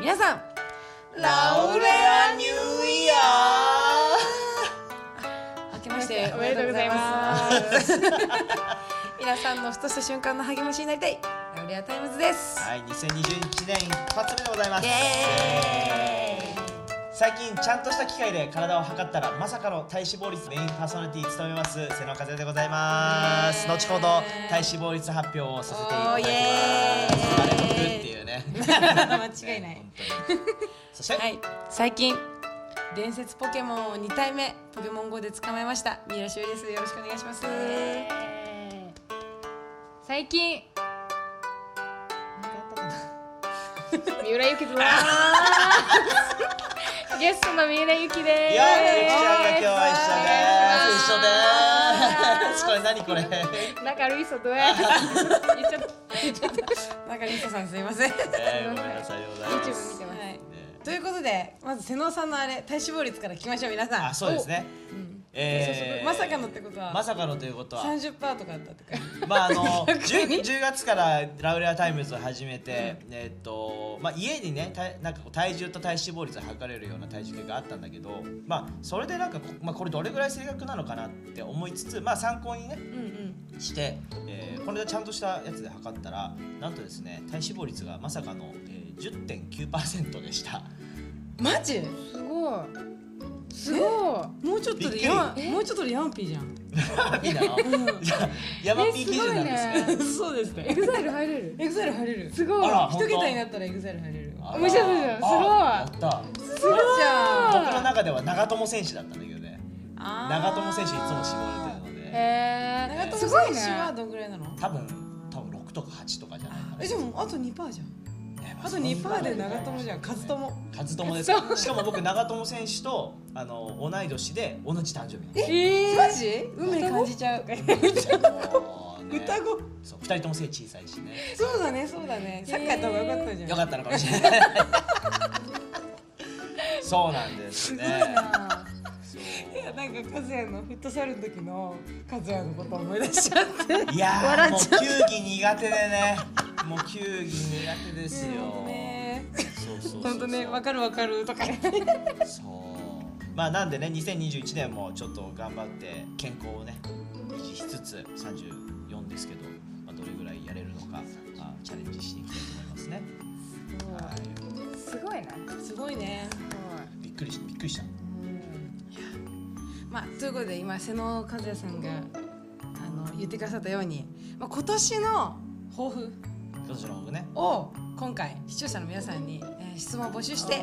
皆さん。 Laule'a New Year明けましておめでとうございます。皆さんのふとした瞬間の励ましになりたい。 Laule'a Times です。ーはい2021年一発目でございます。イエーイ。最近ちゃんとした機械で体を測ったらまさかの体脂肪率メインパーソナリティ務めます。瀬能和也でございます。後ほど体脂肪率発表をさせていただきますね間違いない。本当にそして、はい。最近伝説ポケモンを2体目ポケモン GO で捕まえました。三浦しおりです。よろしくお願いします。最近。なんかあったかな。三浦由紀です ゲストの三浦由紀です。いやー、今日は一緒です。一緒です。これ何これ？仲悪い人どうや言っちゃった中里さんすいません、はえー、ごめんなさいでござい YouTube ます。見てます。ねい、ということでまず瀬能さんのあれ体脂肪率から聞きましょう皆さん。あ、そうですね。えー、まさかのってことは。まさかのということは、30%とかだったってかまああの 10, 10月からラウレアタイムズを始めて、えっとまあ家にねたなんか体重と体脂肪率を測れるような体重計があったんだけど、まあそれでなんかこまあこれどれぐらい正確なのかなって思いつつ、まあ参考にねうんうん。して、えーこれでちゃんとしたやつで測ったらなんとですね体脂肪率がまさかの、えー、10.9%でした。マジ？すごいすごい。もうちょっとでヤマもうちょっとでヤマピーじゃん。ヤマピー基準なんです。ね。そうですね。 EXILE入れる？ EXILE 入れる。すごい。あら一桁になったら EXILE 入れる。よあら面白い面白いすごい。あやった。すごいじゃん。僕の中では長友選手だったんだけどね。長友選手いつも絞られてるので。へ長え友選手はどんぐらいなの？多分多分6とか8とかじゃないかな。えでもあと2パーじゃん。ねあと2パーで長友じゃん和友。和友ですしかも僕長友選手とあの同い年で同じ誕生日なんですえマジ？運命感じちゃう。もうね双子。そう2人とも背小さいしね。そうだねそうだね。サッカーやった方がよかったじゃん。よかったのかもしれ。な いそうなんですね。いやなんか和也のフットサルの時の和也のこと思い出しちゃって。いやーもう球技苦手でねもう球技苦手ですよ。本当ねわかるわかるとかねそう。まあなんでね2021年もちょっと頑張って健康をね維持しつつ34ですけど、まあ、どれぐらいやれるのか、まあ、チャレンジしていきたいと思いますね。はすごいなすごい。ねいびっくりしびっくりした。まあということで今瀬野和也さんがあの言ってくださったように、まあ、今年の抱負今年の僕ね。を今回視聴者の皆さんに、えー質問を募集して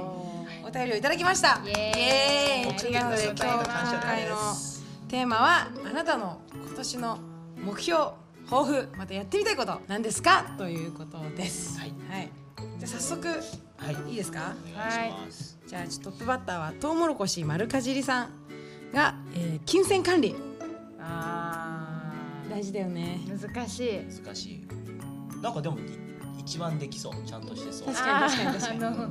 お便りをいただきました。イエーイ。イエーイ。送ってくださったなのでのテーマはあなたの今年の目標抱負またやってみたいことなんですか？ということです。はい。はい、じゃあ早速はい。いいですか？お願いします、じゃあちょっとトップバッターはトウモロコシ丸かじりさんが、えー金銭管理。あ大事だよね。ー難しい。難しいなんかでもい一番できそう。ちゃんとしてそう。確かに確かに確かに。あーあの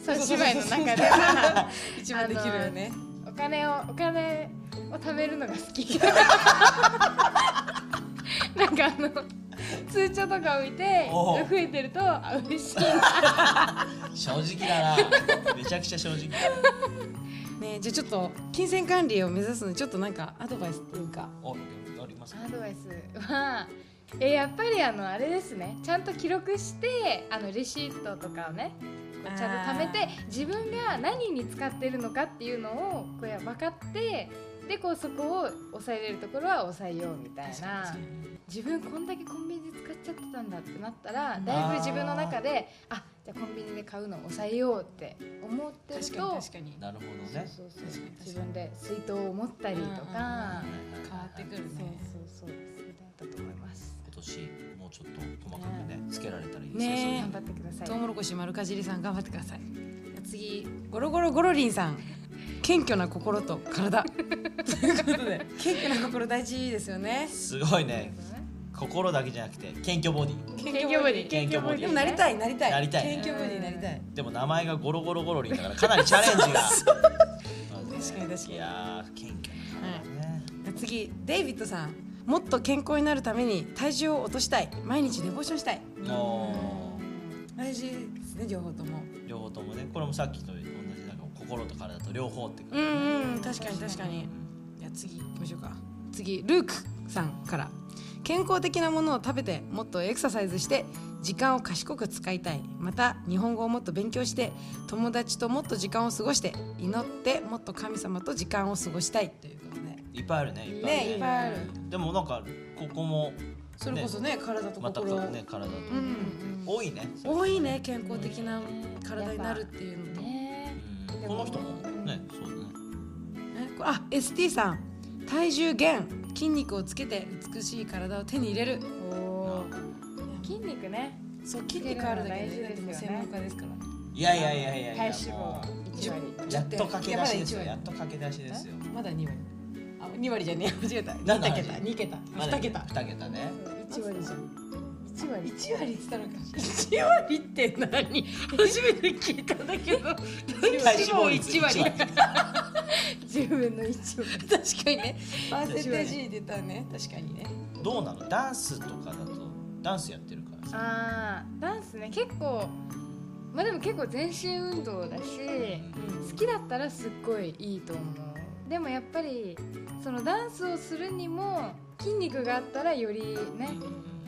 そう芝居の中で一番できるよね。お金をお金を貯めるのが好き。なんかあの通帳とかを見ておう。増えてるとあ嬉しい。正直だな。めちゃくちゃ正直ねじゃあちょっと金銭管理を目指すのにちょっとなんかアドバイスっていうか。おありますか？アドバイスはえやっぱりあのあれですね。ちゃんと記録してあのレシートとかをねちゃんと貯めて自分が何に使ってるのかっていうのをこうや分かってでこうそこを抑えれるところは抑えようみたいな。自分こんだけコンビニで使っちゃってたんだってなったらだいぶ自分の中であじゃあコンビニで買うのを抑えようって思ってると確かに確かに。なるほどね。そうそう確かに自分で水筒を持ったりとか、変わってくるそうねそうそう。それだったと思います。今年もうちょっと細かくねつけられたらいいですね。頑張ってください。トウモロコシ丸かじりさん頑張ってください。次ゴロゴロゴロリンさん。謙虚な心と体。ということで。謙虚な心大事ですよね。すごいね。心だけじゃなくて謙虚ボディ。謙謙虚ボディ。謙虚ボディ。でもなりたいなりたい。なりたい。ね謙虚ボディになりたい。でも名前がゴロゴロゴロリンだからかなりチャレンジが。確かに確かに。いやー謙虚な体ね、次デイビッドさんもっと健康になるために体重を落としたい。毎日寝坊しをしたい。大事ですね両方とも。両方ともね。これもさっきと同じなんか心と体と両方ってことうんうん確かに確かに。じゃあ次行きましょうか。次ルークさんから。健康的なものを食べてもっとエクササイズして時間を賢く使いたい。また日本語をもっと勉強して友達ともっと時間を過ごして祈ってもっと神様と時間を過ごしたい。ということでいっぱいあるねいっぱいあるね。いっぱいある。でもなんかここもそれこそね体とまた心、ね体と。うん多いね。多いね健康的な体になるっていうのと、ね。うん。この人もねそうだね。ねこれあ ST さん。体重減。筋肉をつけて美しい体を手に入れる。おー。筋肉ね。そう筋肉あるだけで、大事ですよね専門家ですからいやいやいやいやい体や脂肪も1割うやっと駆け出しですよ。いややっと駆け出しですよ。まだ2割。あ2割じゃねえ間違えた。なんだ2桁2桁まだ2桁。二桁ね。1割じゃん。1割。1割って言ったのか。1割って何？初めて聞いたんだけど。体脂肪率1割10 分の1割。確かにね。パーセンテージで言ったらね。確かにね。どうなの？ダンスとかだとダンスやってるからさ。あーダンスね結構まあでも結構全身運動だし好きだったらすっごいいいと思う。でもやっぱりそのダンスをするにも筋肉があったらよりね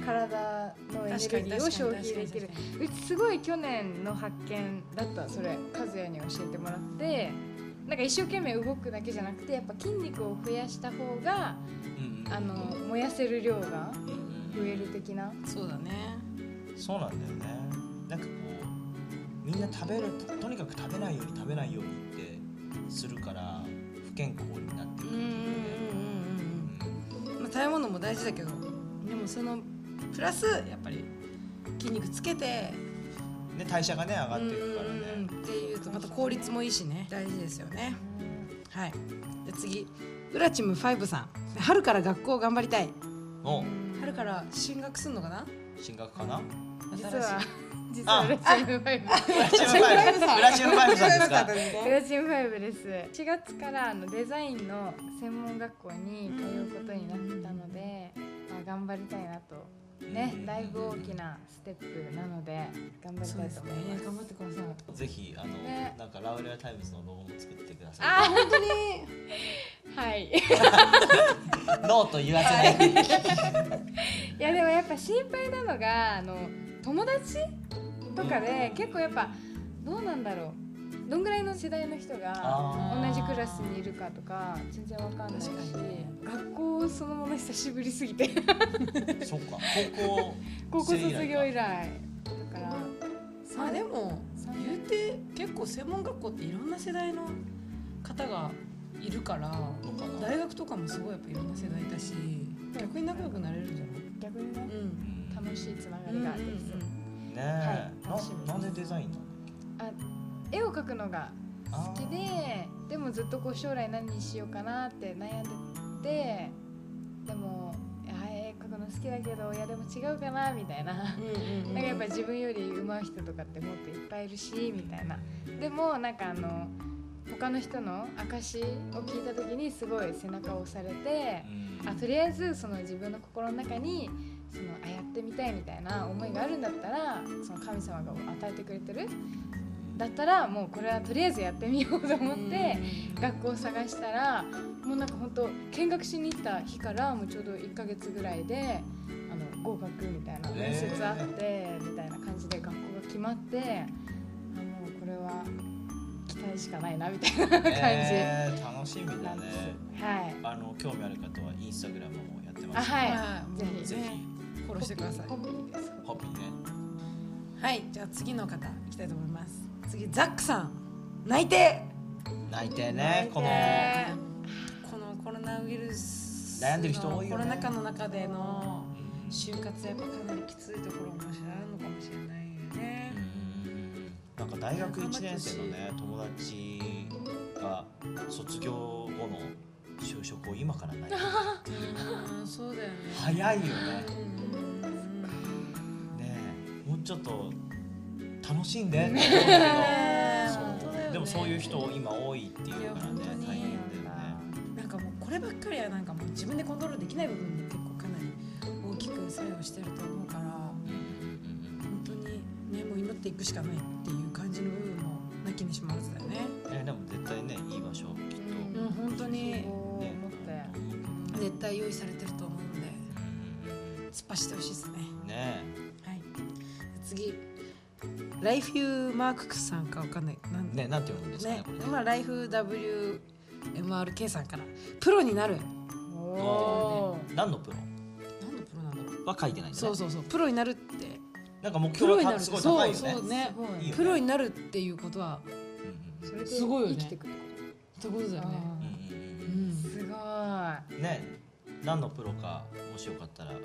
体のエネルギーを消費できる。うちすごい去年の発見だったそれ。和也に教えてもらって。なんか一生懸命動くだけじゃなくてやっぱ筋肉を増やした方がうんうんあの燃やせる量が増える的な。そうだね。そうなんだよね。なんかこうみんな食べるととにかく食べないように食べないようにってするから不健康になってるう。んうんうんうんうん。まあ食べ物も大事だけどでもそのプラスやっぱり筋肉つけてね代謝がね上がっていくからね。うんっていうとまた効率もいいしね。大事ですよね。はい。で次。ウラチム5さん。春から学校頑張りたい。お。春から進学すんのかな？進学かな？実は実あはウラチン5ブラチームファイブ。ブラムファイブさんですか？ウラチン5です。4月からあのデザインの専門学校に通うことになったので、まあ、頑張りたいなと。ねだいぶ大きなステップなので頑張りたいそうですね。と思います頑張ってください。ぜひあの、ね。なんか Laule'a Times のロゴも作ってください。あ本当に？はい。ノーと言わせない。いやでもやっぱ心配なのがあの友達とかで結構やっぱどうなんだろう。どんぐらいの世代の人があ同じクラスにいるかとか全然わかんないし学校そのもの久しぶりすぎて。そっか。高校高校卒業以来だから。まあでも三言うて結構専門学校っていろんな世代の方がいるから大学とかもすごいやっぱいろんな世代だし逆に仲良くなれるんじゃない？逆にね。うん。楽しいつながりができそうね。え、楽しみです。ななんでデザインなの？あ絵を描くのが好きででもずっとこう将来何にしようかなって悩んでてでも絵描くの好きだけどいやでも違うかなみたいな。なんかやっぱ自分より上手い人とかってもっといっぱいいるしみたいな。でもなんかあの他の人の証を聞いた時にすごい背中を押されてうん。あとりあえずその自分の心の中にそのあやってみたいみたいな思いがあるんだったらその神様が与えてくれてるだったらもうこれはとりあえずやってみようと思って学校を探したらもうなんか本当見学しに行った日からもうちょうど1ヶ月ぐらいであの合格みたいな面接あってみたいな感じで学校が決まってあもうこれは期待しかないなみたいな感じ。えー楽しみだね。す。はい。あの興味ある方はインスタグラムもやってます。あはい。はい。ぜひぜひ。フォローしてください。ホッピーね。はいじゃあ次の方いきたいと思います。次ザックさん内定泣いてねこの泣いて。この。コロナウイルス悩んでる人多いよね。コロナ禍の中でのうん。就活やっぱかなりきついところもしあるのかもしれないよね。なんか大学1年生のね友達が卒業後の就職を今からないうんそうだよね。早いよね。うん。ねえもうちょっと楽しんで。って思う。でもそういう人今多いっていうからね大変だよねなんかもうこればっかりはなんかもう自分でコントロールできない部分も結構かなり大きく作用してると思うから本当にねもう祈っていくしかないっていう感じの部分もなきにしもあらずだよね。えでも絶対ねいい場所。きっと、うん。本当に。思ったよ絶対用意されてると思うので。突っ走ってほしいですね。ねはい。次。ライフユーマークさんかわかんない。なんえねなんて読むんですかねね。これ。ねまあライフ WMRK さんから。プロになる。おー。何のプロ？何のプロなんだろうは書いてないんだね。そうそうそう。プロになるって。なんか目プ標ロになるがすごい高いよね。そうそう。ね。すごいいいよね。プロになるっていうことはうんそれですごいよね。生きてくることだよね。すごいうんね何のプロかもしよかったらね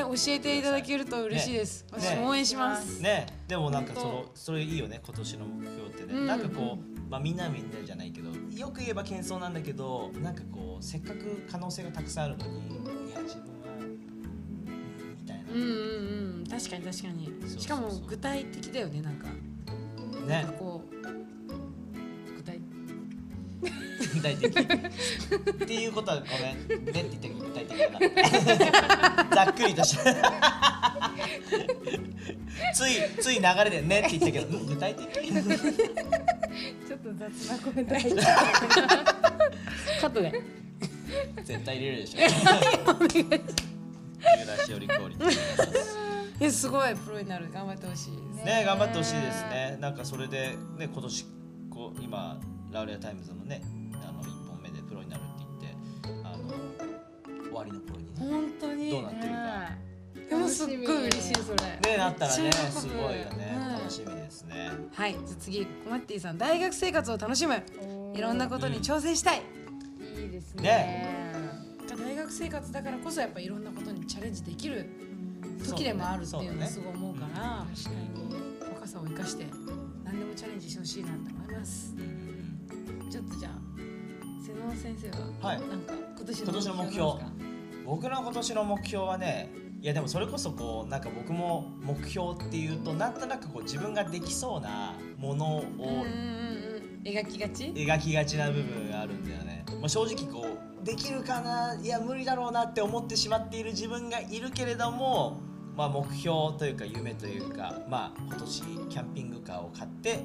教えていただけると嬉しいです、ね。私も応援します、ね。でもなんかそ本のそれいいよね今年の目標ってね、うん。なんかこう、まあ、みんなみんなじゃないけどよく言えば謙遜なんだけどなんかこうせっかく可能性がたくさんあるのにいや自分はうんみたいな、うんうんうん。確かに確かに。しかも具体的だよねなんか。なんねかこう体的っていうことはごめんねって言って具体的だなざっくりとしたついつい流れでねって言ったけどうん具体的ちょっと雑なコメント入っちゃカットで絶対入れるでしょ三浦しおりクオリティえすごいプロになる。頑張ってほしいですね。頑張ってほしいですね。なんかそれでね今年こう今 Laule'a Times のねあの一本目でプロになるって言ってあの終わりの頃にね本当に。どうなってるか。でもすっごい嬉しいそれ。ねなったらねすごいよね。うん楽しみですね。はい。じゃあ次コマッティさん大学生活を楽しむ。いろんなことに挑戦したい、いいですね。ね。大学生活だからこそやっぱいろんなことにチャレンジできる時でもあるっていうのはすごい思うから確かに。若さを生かして何でもチャレンジしてほしいなと思います先生ははい。なんか今年今年の目標。僕の今年の目標はねいやでもそれこそこうなんか僕も目標っていうとなんとなくこう自分ができそうなものを描きがち？描きがちな部分があるんだよね、まあ、正直こうできるかな？いや無理だろうなって思ってしまっている自分がいるけれども、まあ、目標というか夢というか、まあ、今年キャンピングカーを買って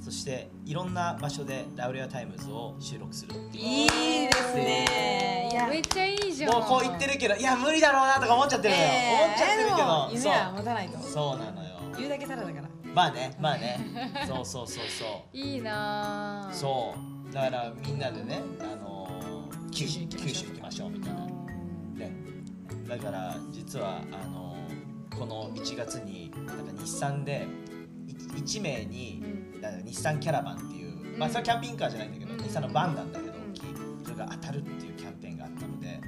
そしていろんな場所でラウレアタイムズを収録するっていういいですね。いや。めっちゃいいじゃん。もうこう言ってるけどいや無理だろうなとか思っちゃってるのよ、えー。思っちゃってるけど。夢は持たないと。そうそうなのよ。言うだけただだから。まあねまあね。そうそうそうそう。いいなぁ。そう。だからみんなでね、あのー九州九州行きましょうみたいな、ね、だから実はあのーこの1月になんか日産で1名に、だから日産キャラバンっていう、まあそれはキャンピングカーじゃないんだけど、うん。日産のバンなんだけどうん。大きいそれが当たるっていうキャンペーンがあったので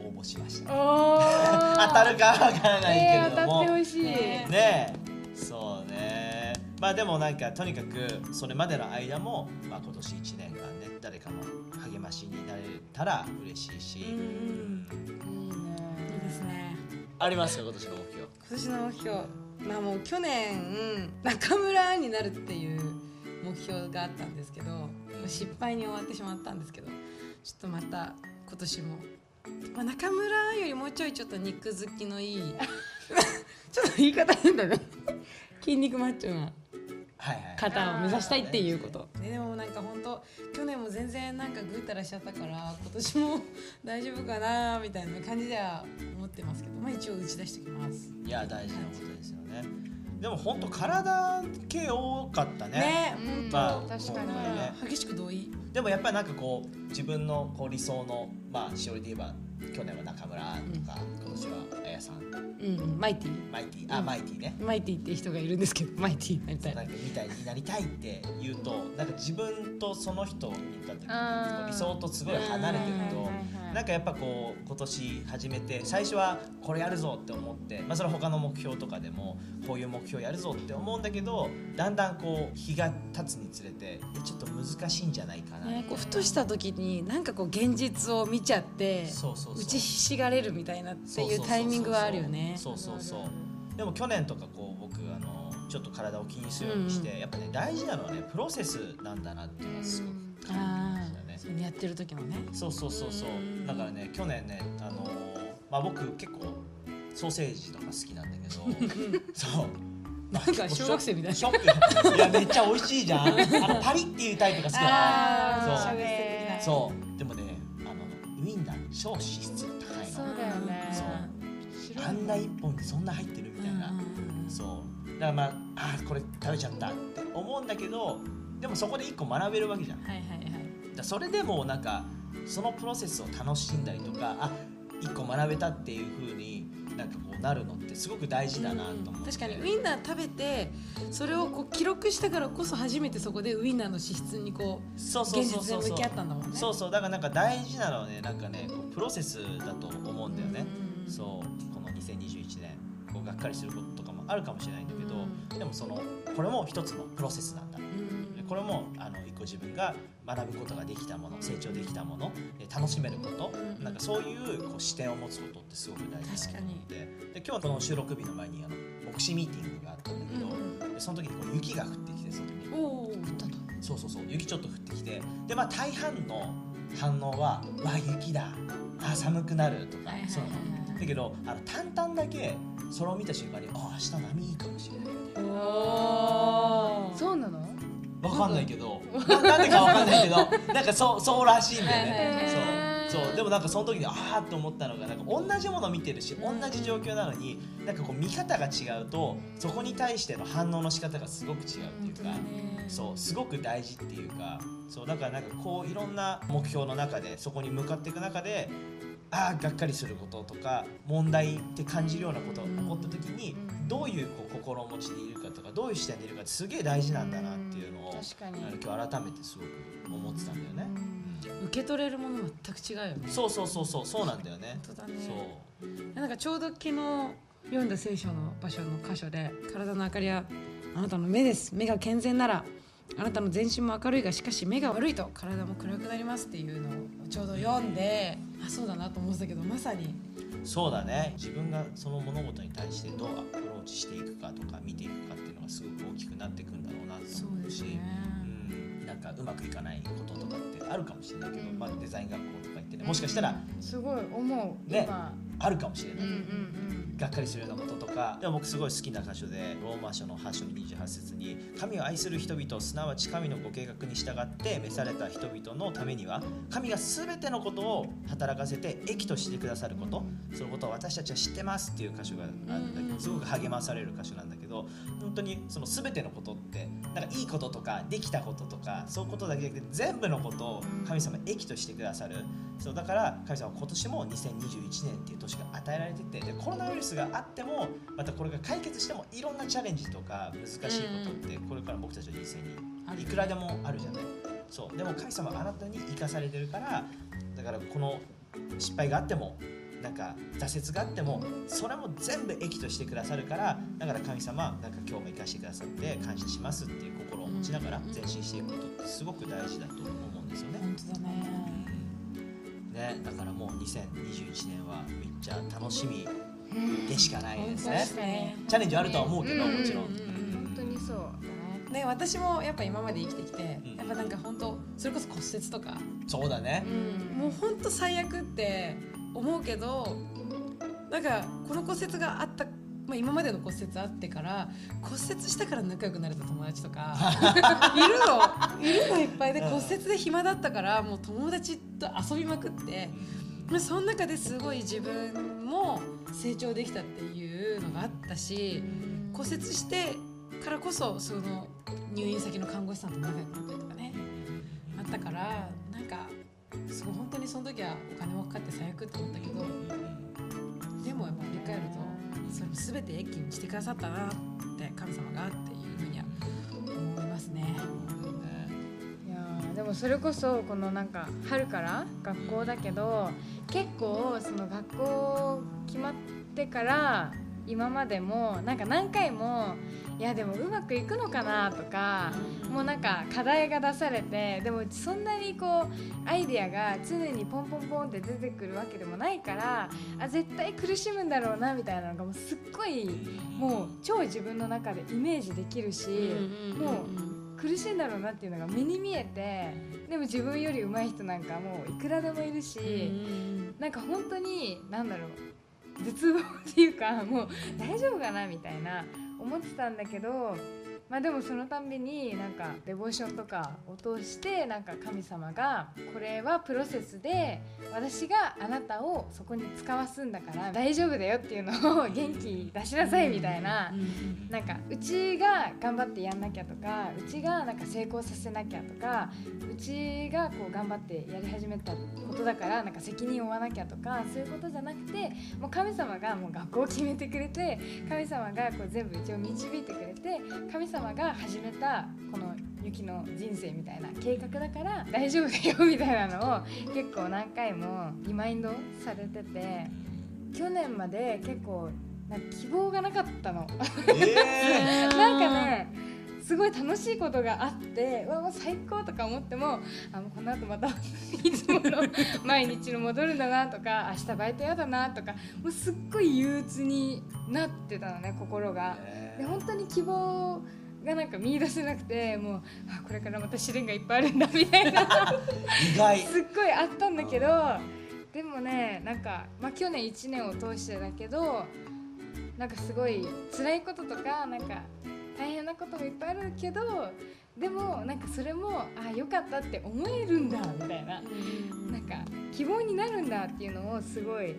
応募しました。当たるかわからないけえー当たれども、ってほしい、ねそうね。まあでもなんかとにかくそれまでの間も、まあ、今年1年間ね誰かの励ましになれたら嬉しいし、うんいいね。いいですね。ありますか今年の目標。今年の目標まあもう去年中村になるっていう目標があったんですけど失敗に終わってしまったんですけどちょっとまた今年も、まあ、中村よりもうちょいちょっと肉好きのいい ちょっと言い方変だね。筋肉マッチョな方を目指したいっていうこと。ででもなんか去年も全然なんかぐうたらしちゃったから今年も 大丈夫かなみたいな感じでは思ってますけどまあ一応打ち出しておきます。いや大事なことですよね。でも本当体系多かったね。ねうんまあ確かに。ね。激しく同意。でもやっぱりなんかこう自分のこう理想のまあしおりで言えば去年は中村とか、今年はあやさん。うんマイティマイティあ、うん。マイティね。マイティって人がいるんですけどマイティになりたいな。んかみたいになりたいって言うとなんか自分とその人を見た時理想とすごい離れてるとなんかやっぱこう今年始めて最初はこれやるぞって思って、まあ、それは他の目標とかでもこういう目標やるぞって思うんだけどだんだんこう日が経つにつれてえちょっと難しいんじゃないかな、ね、こうふとした時になんかこう現実を見ちゃって打ちひしがれるみたいなっていうタイミングはあるよね。そうそうそうでも去年とかこう僕あのちょっと体を気にするようにして、うん。やっぱね大事なのはねプロセスなんだなっていうのはすごく感じやってる時のね。そうそうそうそう。うん。だからね去年ねあのーまあ僕結構ソーセージとか好きなんだけど。そう。なんか小学生みたいな。ショックいやめっちゃ美味しいじゃん。あのパリっていうタイプが好きだそうあーそう。でもねあのウインナー超脂質高いそうのだよね。そう。あんな一本でそんな入ってるみたいな、そう。だからまああーこれ食べちゃったって思うんだけどでもそこで一個学べるわけじゃん。はいはいはいらそれでもなんかそのプロセスを楽しんだりとかあ一個学べたっていう風になんかこうなるのってすごく大事だなと思って、確かにウインナー食べてそれをこう記録したからこそ初めてそこでウインナーの脂質にこうそうそう現そうそう。そう実で向き合ったんだもんね。そうそう。だからなんか大事なのはねなんかねこうプロセスだと思うんだよね、うんそう。この2021年こうがっかりすることとかもあるかもしれないんだけど、でもそのこれも一つのプロセスなんこれもあの一個自分が学ぶことができたもの成長できたもので楽しめること、うん。なんかそういうこう視点を持つことってすごく大事だなと思って。で今日この収録日の前にあの牧師ミーティングがあったんだけど、うんでその時にこう雪が降ってきてその時に。おお降ったと。そうそうそう。雪ちょっと降ってきてでまあ大半の反応は「わ雪だ。あ寒くなる」とか、そうだけどあの淡々だけそれを見た瞬間に「あ明日波いいかもしれない」みたそうなの？わかんないけど。ななんでかわかんないけど。なんかそうそうらしいんだよね、そう。そう。でもなんかその時にああって思ったのがなんか同じもの見てるし同じ状況なのになんかこう見方が違うとそこに対しての反応の仕方がすごく違うっていうか、そう。すごく大事っていうかそう。だからなんかこういろんな目標の中でそこに向かっていく中でああがっかりすることとか問題って感じるようなことが起こった時にうんどういうこう心持ちでいるかとかどういう視点でいるかってすげえ大事なんだなっていうのを確かに。今日改めてすごく思ってたんだよね。受け取れるもの全く違うよね。そうそうそうそうそうなんだよね。本当だね。そう。なんかちょうど昨日読んだ聖書の場所の箇所で体の明かりはあなたの目です。目が健全ならあなたの全身も明るいがしかし目が悪いと体も暗くなりますっていうのをちょうど読んであそうだなと思ってたけどまさにそうだね。自分がその物事に対してどうアプローチしていくかとか見ていくかっていうのがすごく大きくなっていくんだろうなと思うしうん、なんかうまくいかないこととかってあるかもしれないけど、うん。まあ、デザイン学校とか行ってね。もしかしたらすごい思う。ね今。あるかもしれない、うんうんがっかりするようなこととか。でも僕すごい好きな箇所でローマ書の8章の28節に神を愛する人々すなわち神のご計画に従って召された人々のためには神が全てのことを働かせて益としてくださること。そのことを私たちは知ってますっていう箇所があるんだけどすごく励まされる箇所なんだけど本当にその全てのことってなんかいいこととかできたこととかそういうことだけじゃなくて全部のことを神様益としてくださる。そうだから神様は今年も2021年っていう年が与えられててでコロナウイルスがあってもまたこれが解決してもいろんなチャレンジとか難しいことってこれから僕たちの人生にいくらでもあるじゃない。そうでも神様はあなたに生かされてるからだからこの失敗があってもなんか挫折があってもそれも全部益としてくださるからだから神様なんか今日も生かしてくださって感謝しますっていう心を持ちながら前進していくことってすごく大事だと思うんですよね。本当だね。ね、だからもう2021年はめっちゃ楽しみでしかないですね。本当です。ねチャレンジはあるとは思うけど、うん。もちろん。うん。本当にそうだね。ね私もやっぱ今まで生きてきて、うん。やっぱなんか本当それこそ骨折とか。そうだね。もう本当最悪って思うけどなんかこの骨折があった、まあ、今までの骨折あってから骨折したから仲良くなれた友達とか いるの。いるのいっぱいでうん骨折で暇だったからもう友達と遊びまくってまあその中ですごい自分も成長できたっていうのがあったし骨折してからこそその入院先の看護師さんと仲良くなったりとかねあったからなんかすごい本当にその時はお金もかかって最悪って思ったけどでもやっぱ振り返るとそれ全て益にしてくださったなって神様がっていうふうには思いますね。いやーでもそれこそこのなんか春から学校だけど結構その学校決まってから今までもなんか何回もいやでもうまくいくのかな？とかもうなんか課題が出されてでもそんなにこうアイディアが常にポンポンポンって出てくるわけでもないからあ絶対苦しむんだろうなみたいなのがもうすっごいもう超自分の中でイメージできるし、もう苦しいんだろうなっていうのが目に見えてでも自分より上手い人なんかもういくらでもいるし、なんか本当に何だろう絶望っていうかもう大丈夫かなみたいな思ってたんだけどまあでもそのたんびになんかデボーションとかを通してなんか神様がこれはプロセスで私があなたをそこに使わすんだから大丈夫だよっていうのを元気出しなさいみたいななんかうちが頑張ってやんなきゃとかうちがなんか成功させなきゃとかうちがこう頑張ってやり始めたことだからなんか責任を負わなきゃとかそういうことじゃなくてもう神様がもう学校を決めてくれて神様がこう全部うちを導いてくれて神様が始めたこのユキの人生みたいな計画だから大丈夫だよみたいなのを結構何回もリマインドされてて去年まで結構なんか希望がなかったの。えなんかねすごい楽しいことがあってうわもう最高とか思ってもあもうこの後また いつもの毎日の戻るんだなとか明日バイトやだなとかもうすっごい憂鬱になってたのね心が。で本当に希望がなんか見出せなくてもうあこれからまた試練がいっぱいあるんだみたいな。意外。すっごいあったんだけどでもねなんか、まあ、去年1年を通してだけどなんかすごい辛いこととかなんか大変なこともいっぱいあるけどでもなんかそれもあ良かったって思えるんだみたいな。なんか希望になるんだっていうのをすごい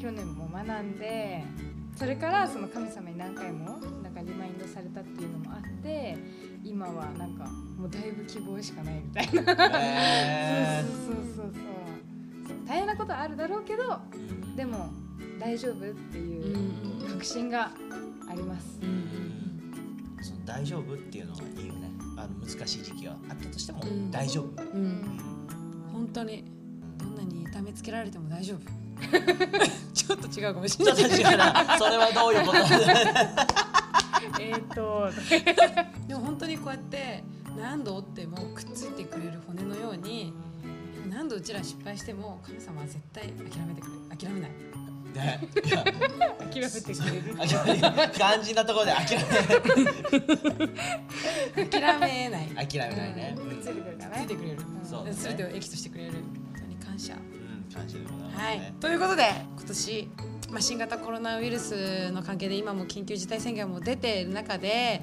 去年も学んでそれからその神様に何回もかリマインドされたっていうのもあって今はなんかもうだいぶ希望しかないみたいな。えそうそうそうそう。そう大変なことはあるだろうけどーでも大丈夫っていう確信があります。その大丈夫っていうのはいいよね。あの難しい時期があったとしてもうん。大丈夫、うん。本当にどんなに痛めつけられても大丈夫。ちょっと違うかもしれない。ちょっと違うな。それはどういうことえっと でも本当にこうやって何度折ってもくっついてくれる骨のように何度うちら失敗しても神様は絶対諦めてくれ諦めないね諦めてくれる。諦め肝心なところで諦諦めないめ諦めないね、うんくっついてくるからねついて。くれるそうだね全てを益としてくれる本当に感謝うん、感謝でございますはいね、、ということで今年、まあ、新型コロナウイルスの関係で今も緊急事態宣言も出ている中で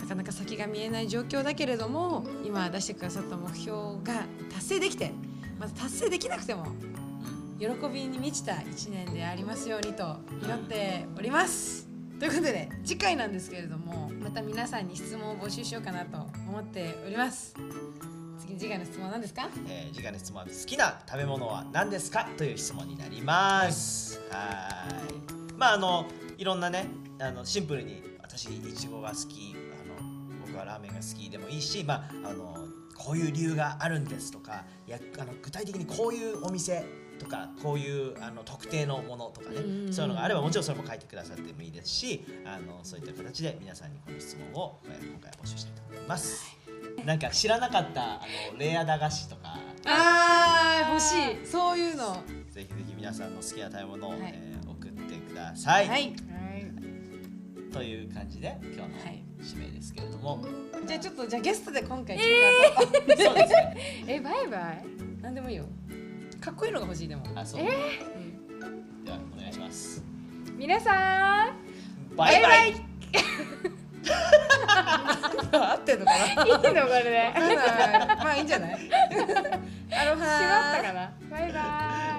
なかなか先が見えない状況だけれども今出してくださった目標が達成できてまた達成できなくても喜びに満ちた1年でありますようにと祈っております。ということで次回なんですけれどもまた皆さんに質問を募集しようかなと思っております。次次回の質問は何ですか？えー、次回の質問は好きな食べ物は何ですか？という質問になります。はい。まああのいろんなねあのシンプルに私いちごが好き、あの僕はラーメンが好きでもいいし、まああのこういう理由があるんですとか、いやあの具体的にこういうお店とかこういうあの特定のものとかね、うんうんうんそういうのがあればもちろんそれも書いてくださってもいいですし、あのそういった形で皆さんにこの質問をえー今回は募集したいと思います。なんか知らなかったあのレア駄菓子とか。あー欲しい。そういうの。ぜひぜひ皆さんの好きな食べ物を、はい。えー送ってください、はい。はい。という感じで今日のはい。締めですけれども、じゃあちょっとじゃあゲストで今回、そうですね。えバイバイ？何でもいいよ。かっこいいのが欲しいでも。あそう、うんではお願いします。皆さん。バイバイ合ってんのかないいのこれで。まあいいんじゃない？アロハ閉まったかな。バイバイ。